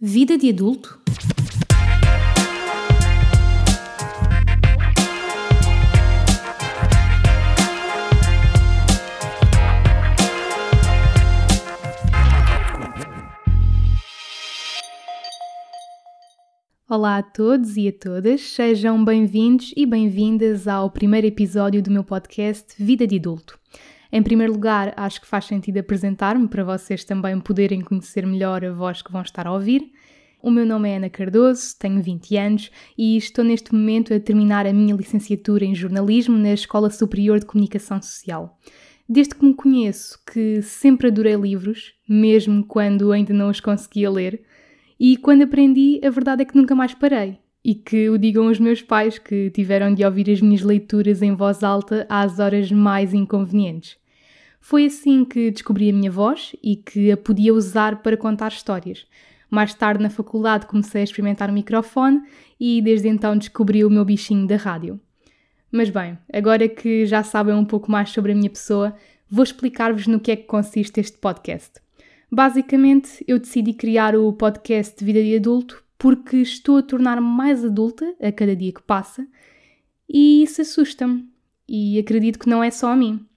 Vida de adulto? Olá a todos e a todas, sejam bem-vindos e bem-vindas ao primeiro episódio do meu podcast Vida de Adulto. Em primeiro lugar, acho que faz sentido apresentar-me para vocês também poderem conhecer melhor a voz que vão estar a ouvir. O meu nome é Ana Cardoso, tenho 20 anos e estou neste momento a terminar a minha licenciatura em jornalismo na Escola Superior de Comunicação Social. Desde que me conheço, que sempre adorei livros, mesmo quando ainda não os conseguia ler, e quando aprendi, a verdade é que nunca mais parei. E que o digam os meus pais que tiveram de ouvir as minhas leituras em voz alta às horas mais inconvenientes. Foi assim que descobri a minha voz e que a podia usar para contar histórias. Mais tarde, na faculdade, comecei a experimentar o microfone e desde então descobri o meu bichinho da rádio. Mas bem, agora que já sabem um pouco mais sobre a minha pessoa, vou explicar-vos no que é que consiste este podcast. Basicamente, eu decidi criar o podcast Vida de Adulto porque estou a tornar-me mais adulta a cada dia que passa e isso assusta-me. E acredito que não é só a mim.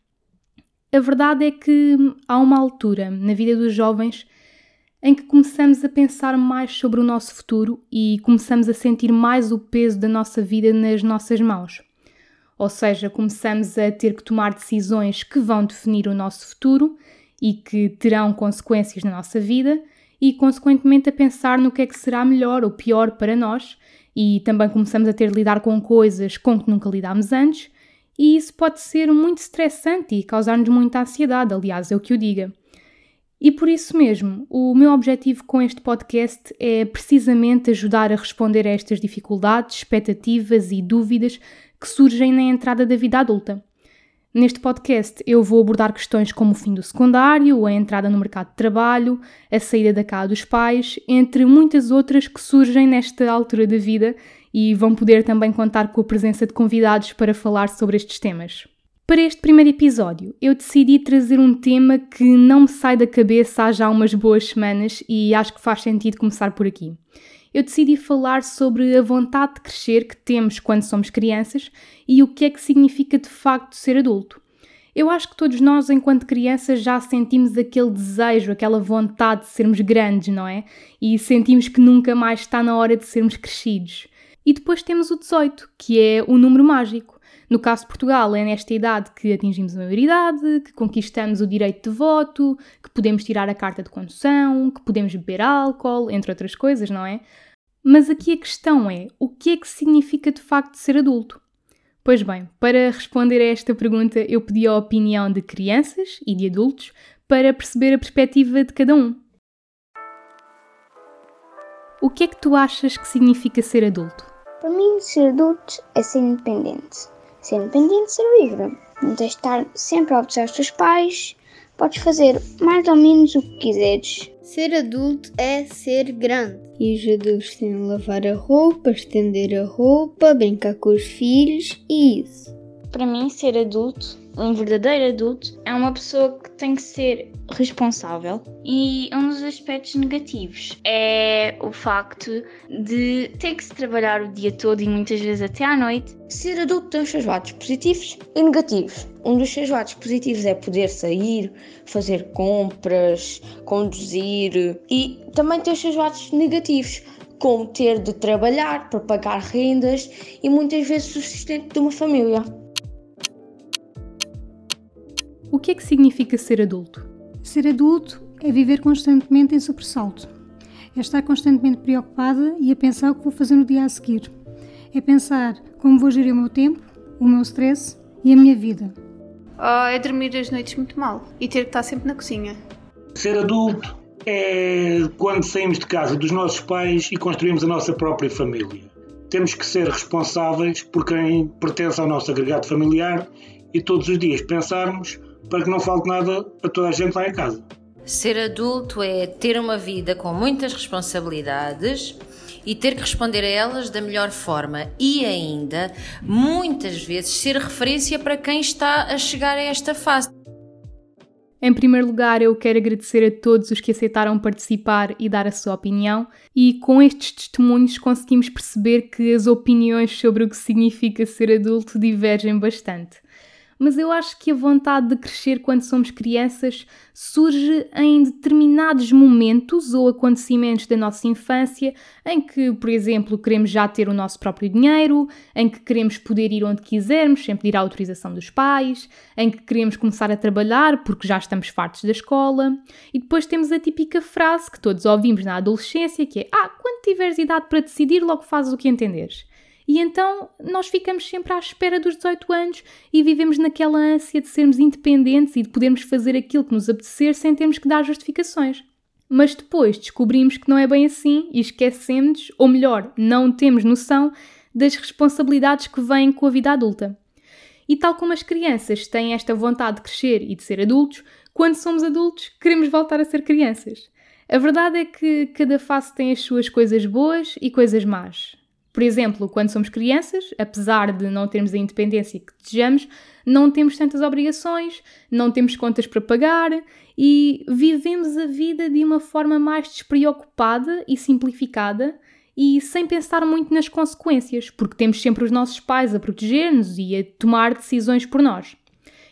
A verdade é que há uma altura na vida dos jovens em que começamos a pensar mais sobre o nosso futuro e começamos a sentir mais o peso da nossa vida nas nossas mãos. Ou seja, começamos a ter que tomar decisões que vão definir o nosso futuro e que terão consequências na nossa vida e, consequentemente, a pensar no que é que será melhor ou pior para nós e também começamos a ter de lidar com coisas com que nunca lidámos antes e isso pode ser muito estressante e causar-nos muita ansiedade, aliás, é o que eu diga. E por isso mesmo, o meu objetivo com este podcast é precisamente ajudar a responder a estas dificuldades, expectativas e dúvidas que surgem na entrada da vida adulta. Neste podcast eu vou abordar questões como o fim do secundário, a entrada no mercado de trabalho, a saída da casa dos pais, entre muitas outras que surgem nesta altura da vida e vão poder também contar com a presença de convidados para falar sobre estes temas. Para este primeiro episódio, eu decidi trazer um tema que não me sai da cabeça há já umas boas semanas e acho que faz sentido começar por aqui. Eu decidi falar sobre a vontade de crescer que temos quando somos crianças e o que é que significa de facto ser adulto. Eu acho que todos nós, enquanto crianças, já sentimos aquele desejo, aquela vontade de sermos grandes, não é? E sentimos que nunca mais está na hora de sermos crescidos. E depois temos o 18, que é o número mágico. No caso de Portugal, é nesta idade que atingimos a maioridade, que conquistamos o direito de voto, que podemos tirar a carta de condução, que podemos beber álcool, entre outras coisas, não é? Mas aqui a questão é: o que é que significa de facto ser adulto? Pois bem, para responder a esta pergunta, eu pedi a opinião de crianças e de adultos para perceber a perspectiva de cada um. O que é que tu achas que significa ser adulto? Para mim, ser adulto é ser independente. Ser independente é ser livre. Não tens de estar sempre a obedecer aos teus pais. Podes fazer mais ou menos o que quiseres. Ser adulto é ser grande. E os adultos têm de lavar a roupa, estender a roupa, brincar com os filhos e isso. Para mim, ser adulto, um verdadeiro adulto, é uma pessoa que tem que ser responsável. E um dos aspectos negativos é o facto de ter que se trabalhar o dia todo e muitas vezes até à noite. Ser adulto tem os seus lados positivos e negativos. Um dos seus lados positivos é poder sair, fazer compras, conduzir e também tem os seus lados negativos, como ter de trabalhar para pagar rendas e muitas vezes o sustento de uma família. O que é que significa ser adulto? Ser adulto é viver constantemente em sobressalto. É estar constantemente preocupada e a pensar o que vou fazer no dia a seguir. É pensar como vou gerir o meu tempo, o meu stress e a minha vida. Oh, é dormir as noites muito mal e ter que estar sempre na cozinha. Ser adulto é quando saímos de casa dos nossos pais e construímos a nossa própria família. Temos que ser responsáveis por quem pertence ao nosso agregado familiar e todos os dias pensarmos para que não falte nada a toda a gente lá em casa. Ser adulto é ter uma vida com muitas responsabilidades e ter que responder a elas da melhor forma e ainda, muitas vezes, ser referência para quem está a chegar a esta fase. Em primeiro lugar, eu quero agradecer a todos os que aceitaram participar e dar a sua opinião, e com estes testemunhos conseguimos perceber que as opiniões sobre o que significa ser adulto divergem bastante mas eu acho que a vontade de crescer quando somos crianças surge em determinados momentos ou acontecimentos da nossa infância em que, por exemplo, queremos já ter o nosso próprio dinheiro, em que queremos poder ir onde quisermos sem pedir a autorização dos pais, em que queremos começar a trabalhar porque já estamos fartos da escola. E depois temos a típica frase que todos ouvimos na adolescência que é: Ah, quando tiveres idade para decidir, logo fazes o que entenderes. E então nós ficamos sempre à espera dos 18 anos e vivemos naquela ânsia de sermos independentes e de podermos fazer aquilo que nos apetecer sem termos que dar justificações. Mas depois descobrimos que não é bem assim e esquecemos, ou melhor, não temos noção das responsabilidades que vêm com a vida adulta. E tal como as crianças têm esta vontade de crescer e de ser adultos, quando somos adultos queremos voltar a ser crianças. A verdade é que cada fase tem as suas coisas boas e coisas más. Por exemplo, quando somos crianças, apesar de não termos a independência que desejamos, não temos tantas obrigações, não temos contas para pagar e vivemos a vida de uma forma mais despreocupada e simplificada e sem pensar muito nas consequências, porque temos sempre os nossos pais a proteger-nos e a tomar decisões por nós.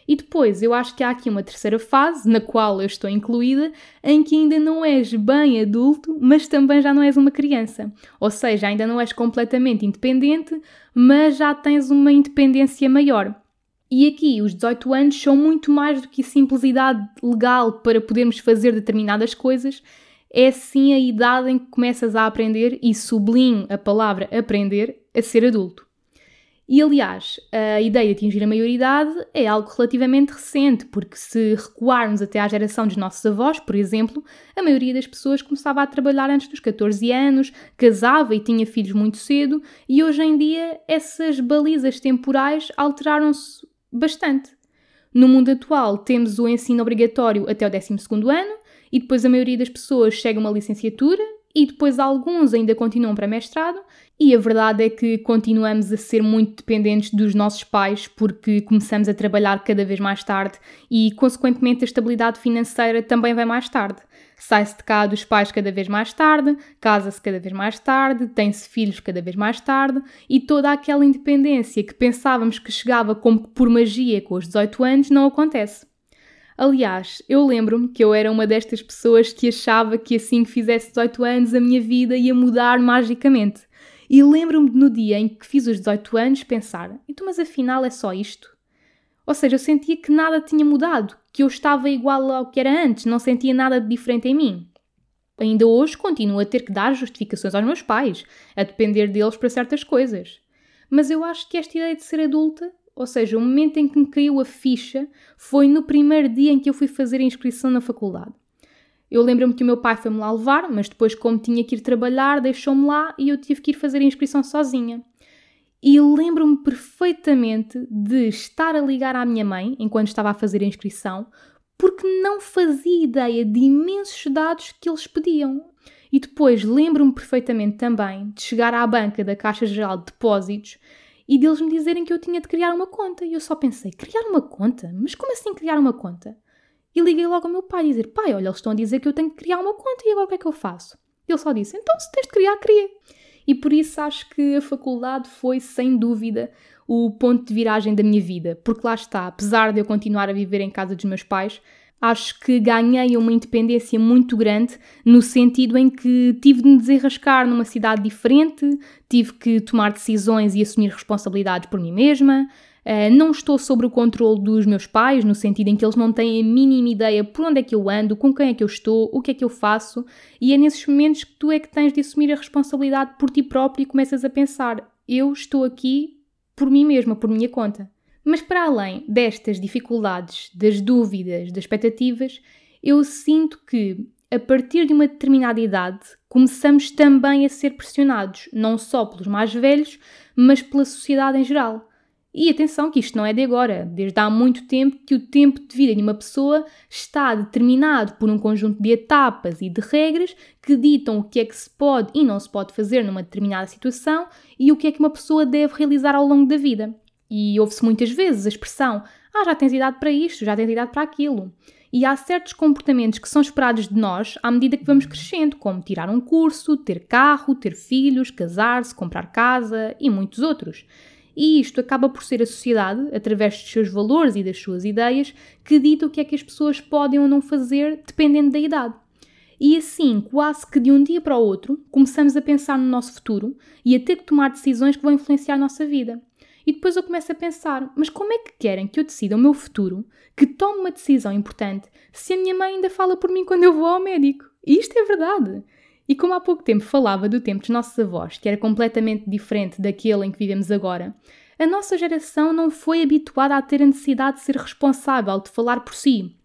E depois, eu acho que há aqui uma terceira fase, na qual eu estou incluída, em que ainda não és bem adulto, mas também já não és uma criança. Ou seja, ainda não és completamente independente, mas já tens uma independência maior. E aqui os 18 anos são muito mais do que simples idade legal para podermos fazer determinadas coisas. É sim a idade em que começas a aprender, e sublinho a palavra aprender, a ser adulto. E aliás, a ideia de atingir a maioridade é algo relativamente recente, porque se recuarmos até à geração dos nossos avós, por exemplo, a maioria das pessoas começava a trabalhar antes dos 14 anos, casava e tinha filhos muito cedo, e hoje em dia essas balizas temporais alteraram-se bastante. No mundo atual, temos o ensino obrigatório até o 12 ano, e depois a maioria das pessoas chega a uma licenciatura, e depois alguns ainda continuam para mestrado, e a verdade é que continuamos a ser muito dependentes dos nossos pais porque começamos a trabalhar cada vez mais tarde e, consequentemente, a estabilidade financeira também vem mais tarde. Sai-se de cá dos pais cada vez mais tarde, casa-se cada vez mais tarde, tem-se filhos cada vez mais tarde e toda aquela independência que pensávamos que chegava como por magia com os 18 anos não acontece. Aliás, eu lembro-me que eu era uma destas pessoas que achava que assim que fizesse 18 anos a minha vida ia mudar magicamente. E lembro-me no dia em que fiz os 18 anos pensar: então, mas afinal é só isto? Ou seja, eu sentia que nada tinha mudado, que eu estava igual ao que era antes, não sentia nada de diferente em mim. Ainda hoje continuo a ter que dar justificações aos meus pais, a depender deles para certas coisas. Mas eu acho que esta ideia de ser adulta, ou seja, o momento em que me caiu a ficha, foi no primeiro dia em que eu fui fazer a inscrição na faculdade. Eu lembro-me que o meu pai foi-me lá levar, mas depois, como tinha que ir trabalhar, deixou-me lá e eu tive que ir fazer a inscrição sozinha. E lembro-me perfeitamente de estar a ligar à minha mãe enquanto estava a fazer a inscrição, porque não fazia ideia de imensos dados que eles pediam. E depois lembro-me perfeitamente também de chegar à banca da Caixa Geral de Depósitos e deles me dizerem que eu tinha de criar uma conta. E eu só pensei: criar uma conta? Mas como assim criar uma conta? E liguei logo ao meu pai a dizer: Pai, olha, eles estão a dizer que eu tenho que criar uma conta e agora o que é que eu faço? Ele só disse: Então, se tens de criar, cria. E por isso acho que a faculdade foi, sem dúvida, o ponto de viragem da minha vida. Porque lá está, apesar de eu continuar a viver em casa dos meus pais, acho que ganhei uma independência muito grande no sentido em que tive de me desenrascar numa cidade diferente, tive que tomar decisões e assumir responsabilidades por mim mesma, Uh, não estou sob o controle dos meus pais, no sentido em que eles não têm a mínima ideia por onde é que eu ando, com quem é que eu estou, o que é que eu faço, e é nesses momentos que tu é que tens de assumir a responsabilidade por ti próprio e começas a pensar: eu estou aqui por mim mesma, por minha conta. Mas para além destas dificuldades, das dúvidas, das expectativas, eu sinto que a partir de uma determinada idade começamos também a ser pressionados, não só pelos mais velhos, mas pela sociedade em geral. E atenção que isto não é de agora, desde há muito tempo que o tempo de vida de uma pessoa está determinado por um conjunto de etapas e de regras que ditam o que é que se pode e não se pode fazer numa determinada situação e o que é que uma pessoa deve realizar ao longo da vida. E ouve-se muitas vezes a expressão: Ah, já tens idade para isto, já tens idade para aquilo. E há certos comportamentos que são esperados de nós à medida que vamos crescendo, como tirar um curso, ter carro, ter filhos, casar-se, comprar casa e muitos outros. E isto acaba por ser a sociedade, através dos seus valores e das suas ideias, que dita o que é que as pessoas podem ou não fazer dependendo da idade. E assim, quase que de um dia para o outro, começamos a pensar no nosso futuro e a ter que tomar decisões que vão influenciar a nossa vida. E depois eu começo a pensar: mas como é que querem que eu decida o meu futuro, que tome uma decisão importante, se a minha mãe ainda fala por mim quando eu vou ao médico? E isto é verdade. E como há pouco tempo falava do tempo dos nossos avós, que era completamente diferente daquele em que vivemos agora, a nossa geração não foi habituada a ter a necessidade de ser responsável, de falar por si.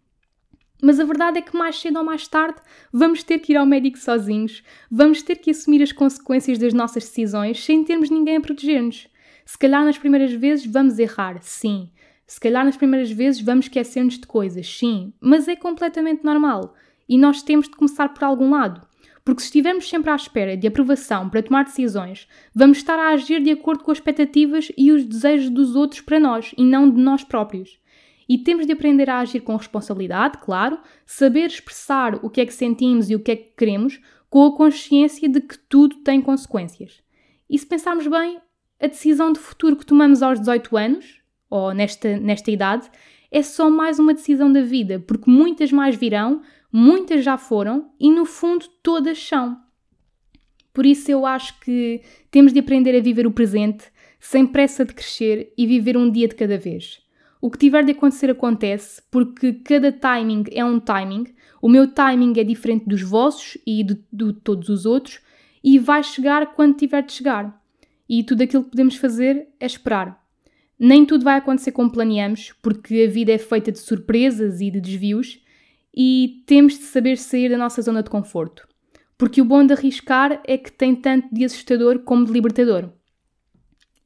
Mas a verdade é que mais cedo ou mais tarde vamos ter que ir ao médico sozinhos, vamos ter que assumir as consequências das nossas decisões sem termos ninguém a proteger-nos. Se calhar nas primeiras vezes vamos errar, sim. Se calhar nas primeiras vezes vamos esquecer-nos de coisas, sim. Mas é completamente normal. E nós temos de começar por algum lado. Porque se estivermos sempre à espera de aprovação para tomar decisões, vamos estar a agir de acordo com as expectativas e os desejos dos outros para nós e não de nós próprios. E temos de aprender a agir com responsabilidade, claro, saber expressar o que é que sentimos e o que é que queremos, com a consciência de que tudo tem consequências. E se pensarmos bem, a decisão de futuro que tomamos aos 18 anos, ou nesta, nesta idade, é só mais uma decisão da vida, porque muitas mais virão, muitas já foram e no fundo todas são. Por isso eu acho que temos de aprender a viver o presente sem pressa de crescer e viver um dia de cada vez. O que tiver de acontecer acontece, porque cada timing é um timing. O meu timing é diferente dos vossos e de, de todos os outros, e vai chegar quando tiver de chegar. E tudo aquilo que podemos fazer é esperar. Nem tudo vai acontecer como planeamos, porque a vida é feita de surpresas e de desvios, e temos de saber sair da nossa zona de conforto. Porque o bom de arriscar é que tem tanto de assustador como de libertador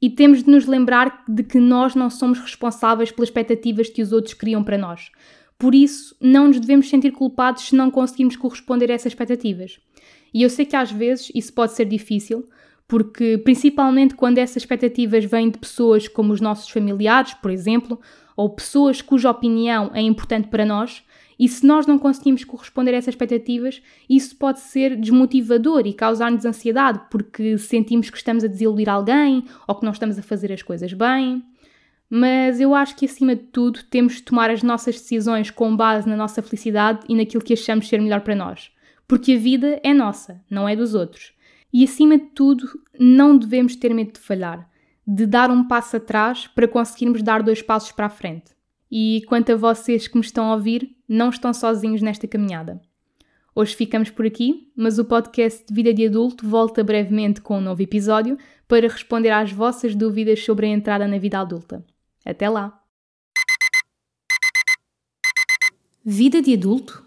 e temos de nos lembrar de que nós não somos responsáveis pelas expectativas que os outros criam para nós. Por isso, não nos devemos sentir culpados se não conseguimos corresponder a essas expectativas. E eu sei que às vezes isso pode ser difícil, porque principalmente quando essas expectativas vêm de pessoas como os nossos familiares, por exemplo, ou pessoas cuja opinião é importante para nós, e se nós não conseguimos corresponder a essas expectativas, isso pode ser desmotivador e causar-nos ansiedade, porque sentimos que estamos a desiludir alguém ou que não estamos a fazer as coisas bem. Mas eu acho que, acima de tudo, temos de tomar as nossas decisões com base na nossa felicidade e naquilo que achamos ser melhor para nós. Porque a vida é nossa, não é dos outros. E, acima de tudo, não devemos ter medo de falhar, de dar um passo atrás para conseguirmos dar dois passos para a frente. E quanto a vocês que me estão a ouvir, não estão sozinhos nesta caminhada. Hoje ficamos por aqui, mas o podcast de Vida de Adulto volta brevemente com um novo episódio para responder às vossas dúvidas sobre a entrada na vida adulta. Até lá! Vida de Adulto?